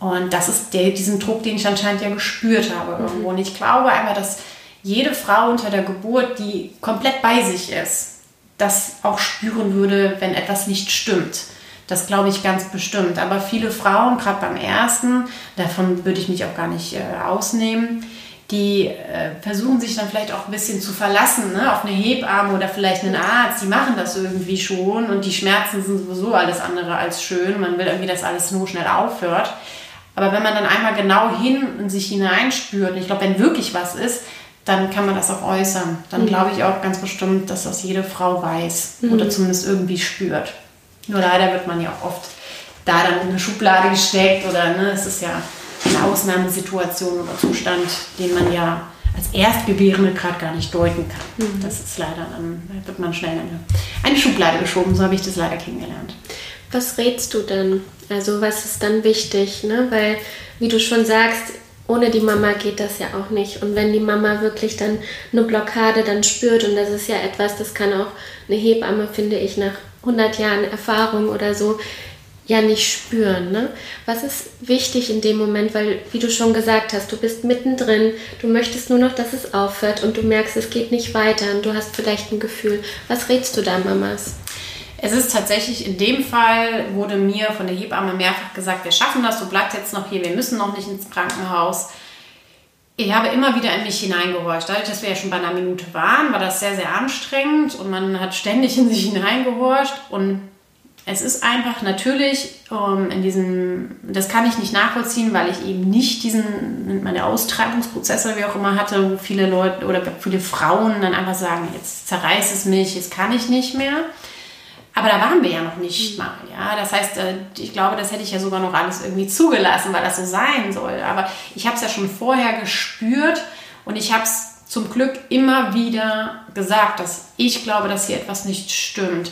Und das ist der, diesen Druck, den ich anscheinend ja gespürt habe mhm. irgendwo. Und ich glaube einfach, dass jede Frau unter der Geburt, die komplett bei sich ist, das auch spüren würde, wenn etwas nicht stimmt. Das glaube ich ganz bestimmt. Aber viele Frauen, gerade beim ersten, davon würde ich mich auch gar nicht äh, ausnehmen, die äh, versuchen sich dann vielleicht auch ein bisschen zu verlassen ne? auf eine Hebamme oder vielleicht einen Arzt. Die machen das irgendwie schon und die Schmerzen sind sowieso alles andere als schön. Man will irgendwie, dass alles nur schnell aufhört. Aber wenn man dann einmal genau hin in sich hineinspürt, und ich glaube, wenn wirklich was ist, dann kann man das auch äußern. Dann mhm. glaube ich auch ganz bestimmt, dass das jede Frau weiß mhm. oder zumindest irgendwie spürt. Nur leider wird man ja auch oft da dann in eine Schublade gesteckt oder ne, es ist ja eine Ausnahmesituation oder Zustand, den man ja als Erstgebärende gerade gar nicht deuten kann. Mhm. Das ist leider, dann wird man schnell in eine, eine Schublade geschoben, so habe ich das leider kennengelernt. Was rätst du denn? Also was ist dann wichtig? Ne? Weil, wie du schon sagst, ohne die Mama geht das ja auch nicht. Und wenn die Mama wirklich dann eine Blockade dann spürt, und das ist ja etwas, das kann auch eine Hebamme, finde ich, nach 100 Jahren Erfahrung oder so, ja nicht spüren. Ne? Was ist wichtig in dem Moment, weil, wie du schon gesagt hast, du bist mittendrin, du möchtest nur noch, dass es aufhört und du merkst, es geht nicht weiter und du hast vielleicht ein Gefühl. Was rätst du da, Mamas? Es ist tatsächlich in dem Fall, wurde mir von der Hebamme mehrfach gesagt, wir schaffen das, du bleibst jetzt noch hier, wir müssen noch nicht ins Krankenhaus. Ich habe immer wieder in mich hineingehorcht. Dadurch, dass wir ja schon bei einer Minute waren, war das sehr, sehr anstrengend und man hat ständig in sich hineingehorcht und es ist einfach natürlich ähm, in diesem, das kann ich nicht nachvollziehen, weil ich eben nicht diesen, meine Austreibungsprozesse, wie auch immer hatte, wo viele Leute oder viele Frauen dann einfach sagen, jetzt zerreißt es mich, jetzt kann ich nicht mehr. Aber da waren wir ja noch nicht mal. Ja? Das heißt, äh, ich glaube, das hätte ich ja sogar noch alles irgendwie zugelassen, weil das so sein soll. Aber ich habe es ja schon vorher gespürt und ich habe es zum Glück immer wieder gesagt, dass ich glaube, dass hier etwas nicht stimmt.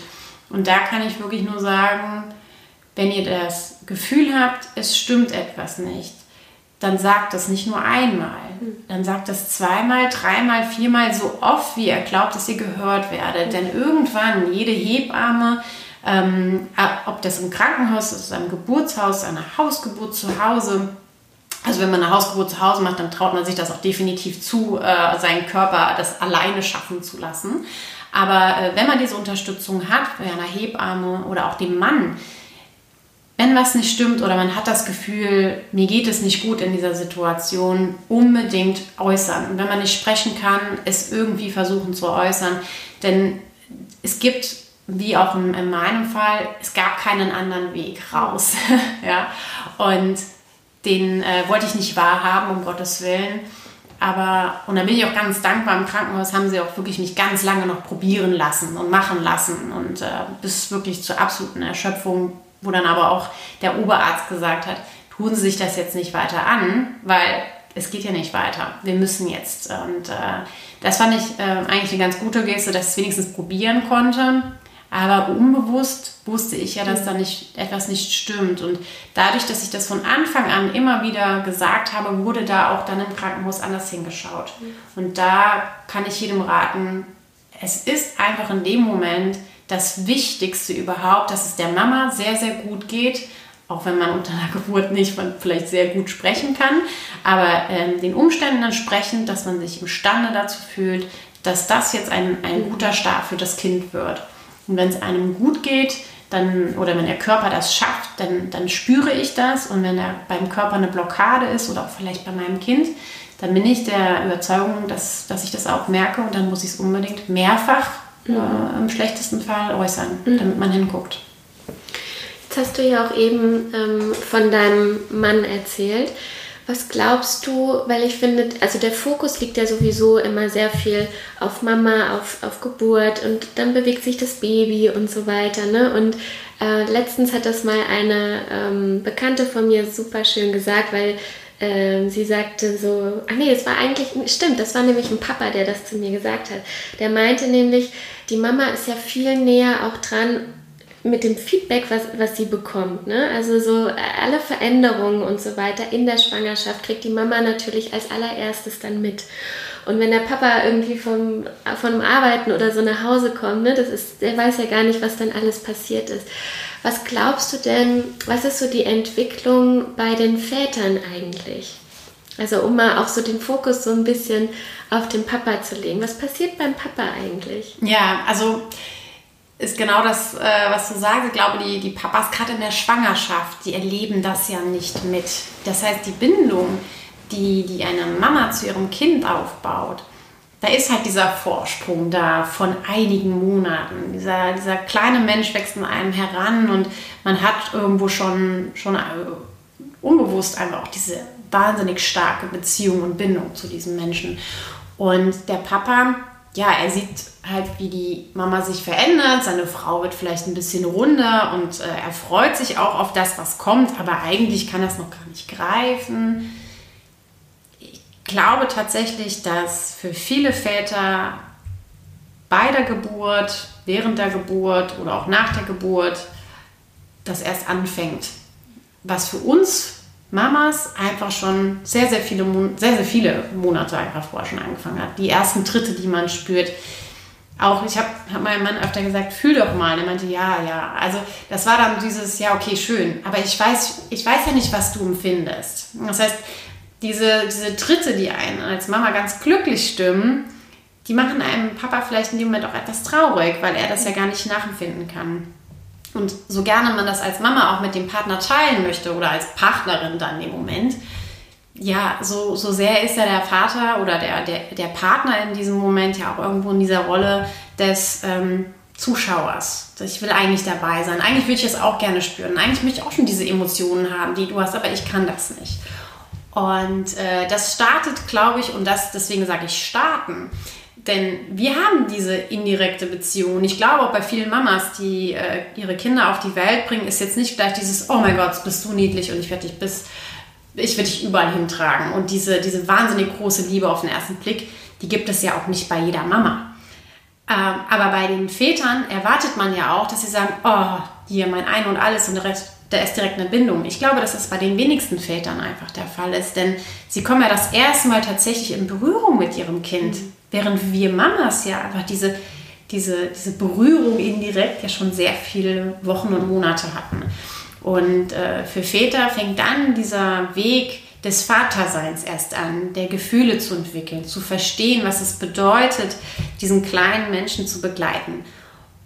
Und da kann ich wirklich nur sagen, wenn ihr das Gefühl habt, es stimmt etwas nicht, dann sagt das nicht nur einmal, dann sagt das zweimal, dreimal, viermal so oft, wie ihr glaubt, dass ihr gehört werdet. Denn irgendwann, jede Hebamme, ähm, ob das im Krankenhaus ist, einem Geburtshaus, einer Hausgeburt zu Hause, also wenn man eine Hausgeburt zu Hause macht, dann traut man sich das auch definitiv zu, äh, seinen Körper das alleine schaffen zu lassen. Aber äh, wenn man diese Unterstützung hat, bei einer Hebamme oder auch dem Mann, wenn was nicht stimmt oder man hat das Gefühl, mir geht es nicht gut in dieser Situation, unbedingt äußern. Und wenn man nicht sprechen kann, es irgendwie versuchen zu äußern. Denn es gibt, wie auch in, in meinem Fall, es gab keinen anderen Weg raus. ja? Und den äh, wollte ich nicht wahrhaben, um Gottes Willen. Aber, und da bin ich auch ganz dankbar, im Krankenhaus haben sie auch wirklich mich ganz lange noch probieren lassen und machen lassen und äh, bis wirklich zur absoluten Erschöpfung, wo dann aber auch der Oberarzt gesagt hat, tun Sie sich das jetzt nicht weiter an, weil es geht ja nicht weiter. Wir müssen jetzt. Und äh, das fand ich äh, eigentlich eine ganz gute Geste, dass ich es wenigstens probieren konnte. Aber unbewusst wusste ich ja, dass da nicht, etwas nicht stimmt. Und dadurch, dass ich das von Anfang an immer wieder gesagt habe, wurde da auch dann im Krankenhaus anders hingeschaut. Und da kann ich jedem raten, es ist einfach in dem Moment das Wichtigste überhaupt, dass es der Mama sehr, sehr gut geht, auch wenn man unter einer Geburt nicht vielleicht sehr gut sprechen kann, aber ähm, den Umständen entsprechend, dass man sich imstande dazu fühlt, dass das jetzt ein, ein guter Start für das Kind wird. Und wenn es einem gut geht, dann, oder wenn der Körper das schafft, dann, dann spüre ich das. Und wenn er beim Körper eine Blockade ist oder auch vielleicht bei meinem Kind, dann bin ich der Überzeugung, dass, dass ich das auch merke und dann muss ich es unbedingt mehrfach. Äh, im schlechtesten Fall äußern, mhm. damit man hinguckt. Jetzt hast du ja auch eben ähm, von deinem Mann erzählt. Was glaubst du, weil ich finde, also der Fokus liegt ja sowieso immer sehr viel auf Mama, auf, auf Geburt und dann bewegt sich das Baby und so weiter. Ne? Und äh, letztens hat das mal eine ähm, Bekannte von mir super schön gesagt, weil äh, sie sagte so, ach nee, es war eigentlich, stimmt, das war nämlich ein Papa, der das zu mir gesagt hat. Der meinte nämlich, die Mama ist ja viel näher auch dran mit dem Feedback, was, was sie bekommt. Ne? Also so alle Veränderungen und so weiter in der Schwangerschaft kriegt die Mama natürlich als allererstes dann mit. Und wenn der Papa irgendwie vom, vom Arbeiten oder so nach Hause kommt, ne, das ist, der weiß ja gar nicht, was dann alles passiert ist. Was glaubst du denn, was ist so die Entwicklung bei den Vätern eigentlich? Also um mal auch so den Fokus so ein bisschen auf den Papa zu legen. Was passiert beim Papa eigentlich? Ja, also ist genau das, äh, was du sagst. Ich glaube, die, die Papas gerade in der Schwangerschaft, die erleben das ja nicht mit. Das heißt, die Bindung, die, die eine Mama zu ihrem Kind aufbaut, da ist halt dieser Vorsprung da von einigen Monaten. Dieser, dieser kleine Mensch wächst in einem heran und man hat irgendwo schon, schon äh, unbewusst einfach auch diese wahnsinnig starke Beziehung und Bindung zu diesem Menschen. Und der Papa, ja, er sieht halt, wie die Mama sich verändert. Seine Frau wird vielleicht ein bisschen runder und äh, er freut sich auch auf das, was kommt, aber eigentlich kann er es noch gar nicht greifen. Ich glaube tatsächlich, dass für viele Väter bei der Geburt, während der Geburt oder auch nach der Geburt das erst anfängt. Was für uns Mamas einfach schon sehr, sehr viele, sehr, sehr viele Monate einfach vorher schon angefangen hat. Die ersten Tritte, die man spürt. Auch ich habe hab meinem Mann öfter gesagt, fühl doch mal. er meinte, ja, ja. Also das war dann dieses, ja, okay, schön. Aber ich weiß, ich weiß ja nicht, was du empfindest. Das heißt, diese, diese Tritte, die einen als Mama ganz glücklich stimmen, die machen einem Papa vielleicht in dem Moment auch etwas traurig, weil er das ja gar nicht nachempfinden kann. Und so gerne man das als Mama auch mit dem Partner teilen möchte oder als Partnerin dann im Moment, ja, so, so sehr ist ja der Vater oder der, der, der Partner in diesem Moment ja auch irgendwo in dieser Rolle des, ähm, Zuschauers. Ich will eigentlich dabei sein. Eigentlich würde ich es auch gerne spüren. Eigentlich möchte ich auch schon diese Emotionen haben, die du hast, aber ich kann das nicht. Und äh, das startet, glaube ich, und das deswegen sage ich starten. Denn wir haben diese indirekte Beziehung. Ich glaube auch bei vielen Mamas, die äh, ihre Kinder auf die Welt bringen, ist jetzt nicht gleich dieses, oh mein Gott, bist du niedlich und ich werde dich bis, ich werde dich überall hintragen. Und diese, diese wahnsinnig große Liebe auf den ersten Blick, die gibt es ja auch nicht bei jeder Mama. Ähm, aber bei den Vätern erwartet man ja auch, dass sie sagen, oh, hier mein Ein und Alles und der Rest, da ist direkt eine Bindung. Ich glaube, dass das bei den wenigsten Vätern einfach der Fall ist, denn sie kommen ja das erste Mal tatsächlich in Berührung mit ihrem Kind, mhm. während wir Mamas ja einfach diese, diese, diese Berührung indirekt ja schon sehr viele Wochen und Monate hatten. Und äh, für Väter fängt dann dieser Weg des Vaterseins erst an, der Gefühle zu entwickeln, zu verstehen, was es bedeutet, diesen kleinen Menschen zu begleiten.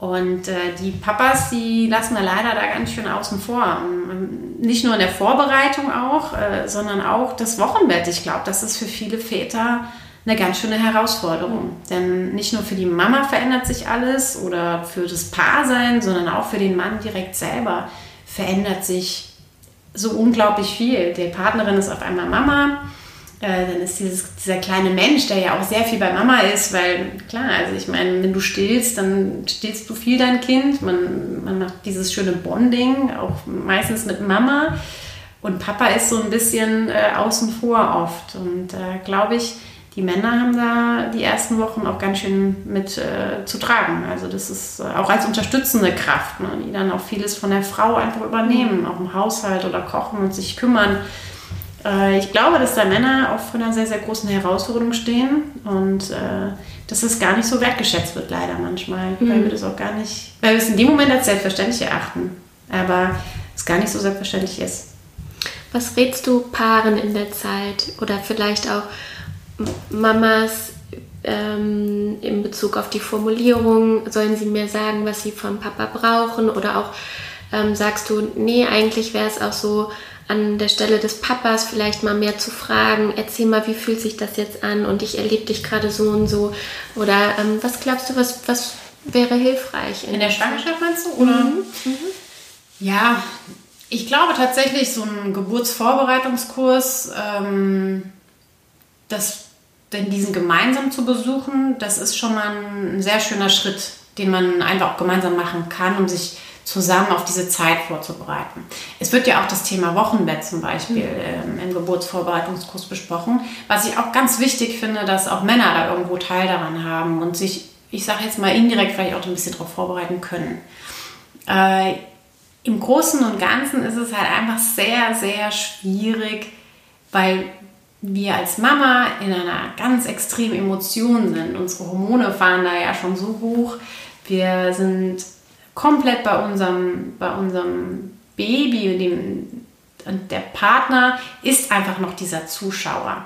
Und äh, die Papas, die lassen wir leider da ganz schön außen vor. Nicht nur in der Vorbereitung auch, äh, sondern auch das Wochenbett. Ich glaube, das ist für viele Väter eine ganz schöne Herausforderung. Denn nicht nur für die Mama verändert sich alles oder für das Paarsein, sondern auch für den Mann direkt selber verändert sich so unglaublich viel. Die Partnerin ist auf einmal Mama. Äh, dann ist dieses, dieser kleine Mensch, der ja auch sehr viel bei Mama ist, weil klar, also ich meine, wenn du stillst, dann stillst du viel dein Kind. Man, man macht dieses schöne Bonding, auch meistens mit Mama. Und Papa ist so ein bisschen äh, außen vor oft. Und äh, glaube ich, die Männer haben da die ersten Wochen auch ganz schön mit äh, zu tragen. Also das ist äh, auch als unterstützende Kraft, ne, die dann auch vieles von der Frau einfach übernehmen, auch im Haushalt oder kochen und sich kümmern. Äh, ich glaube, dass da Männer auch vor einer sehr, sehr großen Herausforderung stehen und äh, dass es gar nicht so wertgeschätzt wird, leider manchmal, mhm. weil wir das auch gar nicht, weil wir es in dem Moment als selbstverständlich erachten, aber es gar nicht so selbstverständlich ist. Was rätst du Paaren in der Zeit oder vielleicht auch Mamas ähm, in Bezug auf die Formulierung? Sollen sie mir sagen, was sie vom Papa brauchen? Oder auch ähm, sagst du, nee, eigentlich wäre es auch so an der Stelle des Papas vielleicht mal mehr zu fragen, erzähl mal, wie fühlt sich das jetzt an und ich erlebe dich gerade so und so. Oder ähm, was glaubst du, was, was wäre hilfreich? In, in der Schwangerschaft meinst du? Oder? Mhm. Mhm. Ja, ich glaube tatsächlich, so ein Geburtsvorbereitungskurs, ähm, das denn diesen gemeinsam zu besuchen, das ist schon mal ein sehr schöner Schritt, den man einfach auch gemeinsam machen kann, um sich zusammen auf diese Zeit vorzubereiten. Es wird ja auch das Thema Wochenbett zum Beispiel mhm. ähm, im Geburtsvorbereitungskurs besprochen, was ich auch ganz wichtig finde, dass auch Männer da irgendwo Teil daran haben und sich, ich sage jetzt mal indirekt vielleicht auch ein bisschen darauf vorbereiten können. Äh, Im Großen und Ganzen ist es halt einfach sehr, sehr schwierig, weil wir als Mama in einer ganz extremen Emotion sind. Unsere Hormone fahren da ja schon so hoch. Wir sind komplett bei unserem, bei unserem Baby dem, und der Partner ist einfach noch dieser Zuschauer.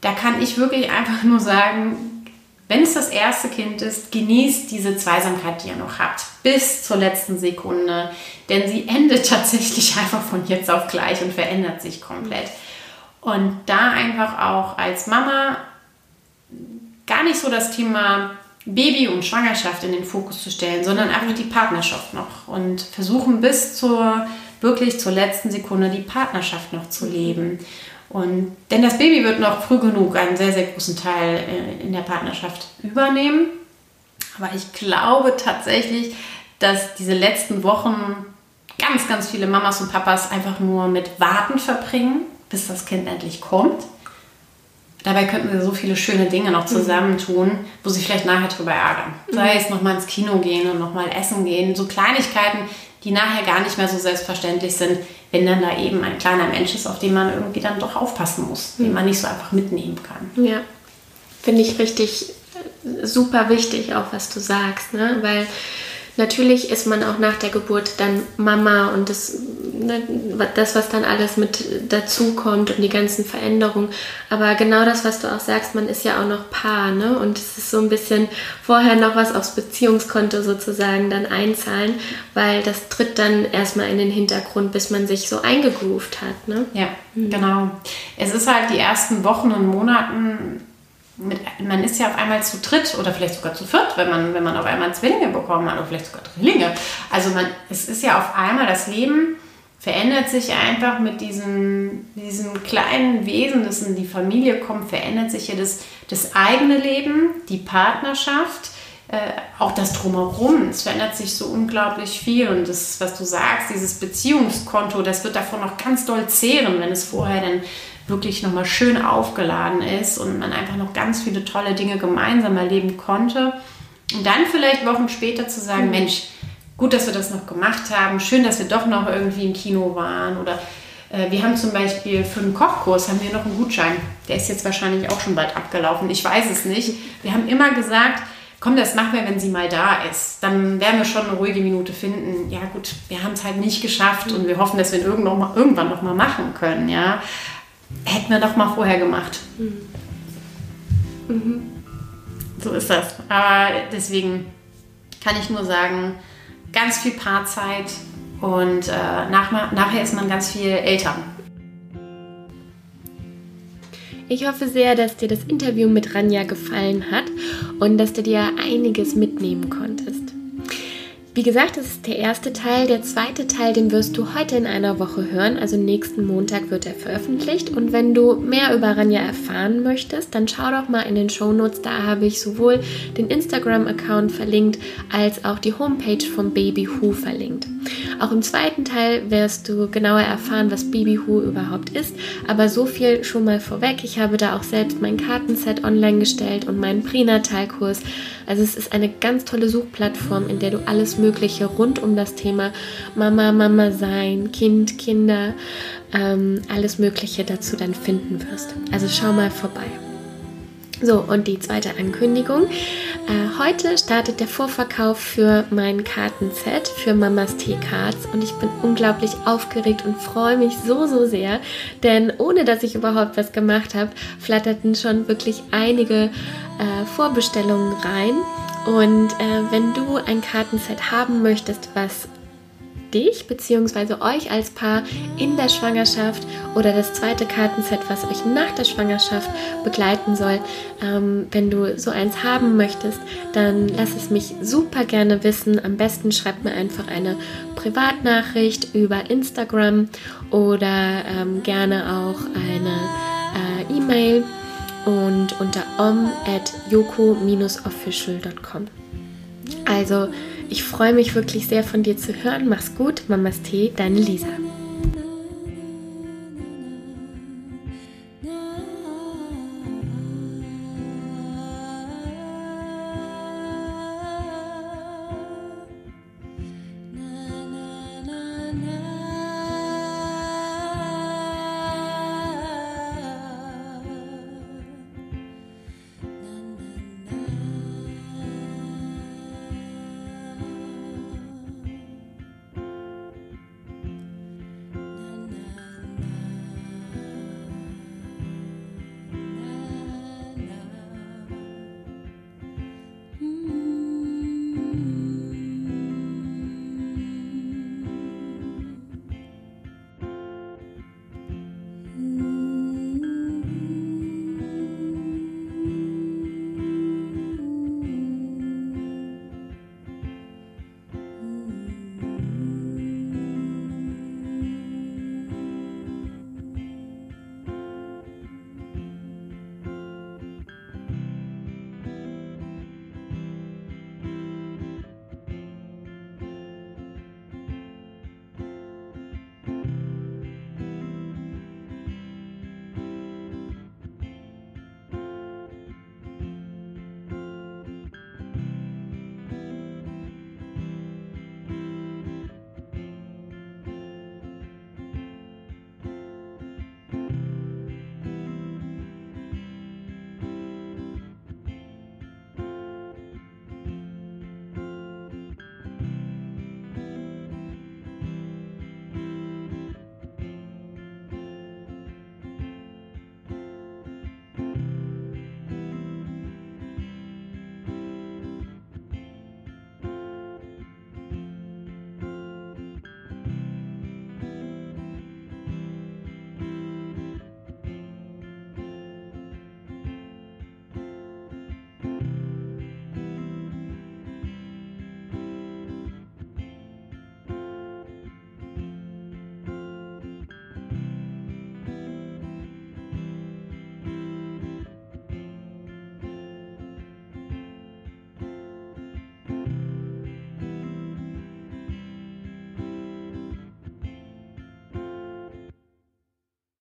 Da kann ich wirklich einfach nur sagen, wenn es das erste Kind ist, genießt diese Zweisamkeit, die ihr noch habt, bis zur letzten Sekunde, denn sie endet tatsächlich einfach von jetzt auf gleich und verändert sich komplett. Und da einfach auch als Mama gar nicht so das Thema Baby und Schwangerschaft in den Fokus zu stellen, sondern einfach die Partnerschaft noch und versuchen bis zur wirklich zur letzten Sekunde die Partnerschaft noch zu leben. Und denn das Baby wird noch früh genug einen sehr, sehr großen Teil äh, in der Partnerschaft übernehmen. Aber ich glaube tatsächlich, dass diese letzten Wochen ganz, ganz viele Mamas und Papas einfach nur mit Warten verbringen bis das Kind endlich kommt. Dabei könnten wir so viele schöne Dinge noch zusammentun, wo sie vielleicht nachher drüber ärgern. Sei es nochmal ins Kino gehen und nochmal essen gehen. So Kleinigkeiten, die nachher gar nicht mehr so selbstverständlich sind, wenn dann da eben ein kleiner Mensch ist, auf den man irgendwie dann doch aufpassen muss, den man nicht so einfach mitnehmen kann. Ja, finde ich richtig äh, super wichtig, auch was du sagst, ne? weil Natürlich ist man auch nach der Geburt dann Mama und das, ne, das was dann alles mit dazu kommt und die ganzen Veränderungen. Aber genau das, was du auch sagst, man ist ja auch noch Paar, ne? Und es ist so ein bisschen vorher noch was aufs Beziehungskonto sozusagen dann einzahlen, weil das tritt dann erstmal in den Hintergrund, bis man sich so eingegroovt hat, ne? Ja, mhm. genau. Es ist halt die ersten Wochen und Monaten mit, man ist ja auf einmal zu dritt oder vielleicht sogar zu viert, wenn man, wenn man auf einmal Zwillinge bekommen hat oder vielleicht sogar Drillinge. Also man, es ist ja auf einmal das Leben verändert sich einfach mit diesem, diesem kleinen Wesen, das in die Familie kommt, verändert sich ja das, das eigene Leben, die Partnerschaft, äh, auch das Drumherum. Es verändert sich so unglaublich viel und das, was du sagst, dieses Beziehungskonto, das wird davon noch ganz doll zehren, wenn es vorher dann wirklich nochmal schön aufgeladen ist und man einfach noch ganz viele tolle Dinge gemeinsam erleben konnte. Und dann vielleicht Wochen später zu sagen, mhm. Mensch, gut, dass wir das noch gemacht haben, schön, dass wir doch noch irgendwie im Kino waren oder äh, wir haben zum Beispiel für einen Kochkurs haben wir noch einen Gutschein. Der ist jetzt wahrscheinlich auch schon bald abgelaufen. Ich weiß es nicht. Wir haben immer gesagt, komm, das machen wir, wenn sie mal da ist. Dann werden wir schon eine ruhige Minute finden. Ja gut, wir haben es halt nicht geschafft und wir hoffen, dass wir ihn irgendwann noch mal machen können. Ja, hätten wir doch mal vorher gemacht. Mhm. Mhm. So ist das. Aber deswegen kann ich nur sagen, ganz viel Paarzeit und äh, nach, nachher ist man ganz viel älter. Ich hoffe sehr, dass dir das Interview mit Ranja gefallen hat und dass du dir einiges mitnehmen konntest. Wie gesagt, das ist der erste Teil. Der zweite Teil, den wirst du heute in einer Woche hören. Also nächsten Montag wird er veröffentlicht. Und wenn du mehr über Ranja erfahren möchtest, dann schau doch mal in den Show Notes. Da habe ich sowohl den Instagram-Account verlinkt, als auch die Homepage von Baby Who verlinkt. Auch im zweiten Teil wirst du genauer erfahren, was Baby Who überhaupt ist. Aber so viel schon mal vorweg. Ich habe da auch selbst mein Kartenset online gestellt und meinen Pränatalkurs. Also es ist eine ganz tolle Suchplattform, in der du alles Mögliche rund um das Thema Mama, Mama sein, Kind, Kinder, ähm, alles Mögliche dazu dann finden wirst. Also schau mal vorbei. So, und die zweite Ankündigung. Äh, heute startet der Vorverkauf für mein Kartenset für Mamas T-Cards und ich bin unglaublich aufgeregt und freue mich so, so sehr, denn ohne dass ich überhaupt was gemacht habe, flatterten schon wirklich einige äh, Vorbestellungen rein. Und äh, wenn du ein Kartenset haben möchtest, was dich bzw. euch als Paar in der Schwangerschaft oder das zweite Kartenset, was euch nach der Schwangerschaft begleiten soll. Ähm, wenn du so eins haben möchtest, dann lass es mich super gerne wissen. Am besten schreibt mir einfach eine Privatnachricht über Instagram oder ähm, gerne auch eine äh, E-Mail und unter om at yoko-official.com. Also ich freue mich wirklich sehr von dir zu hören. Mach's gut, Mamas Tee, deine Lisa.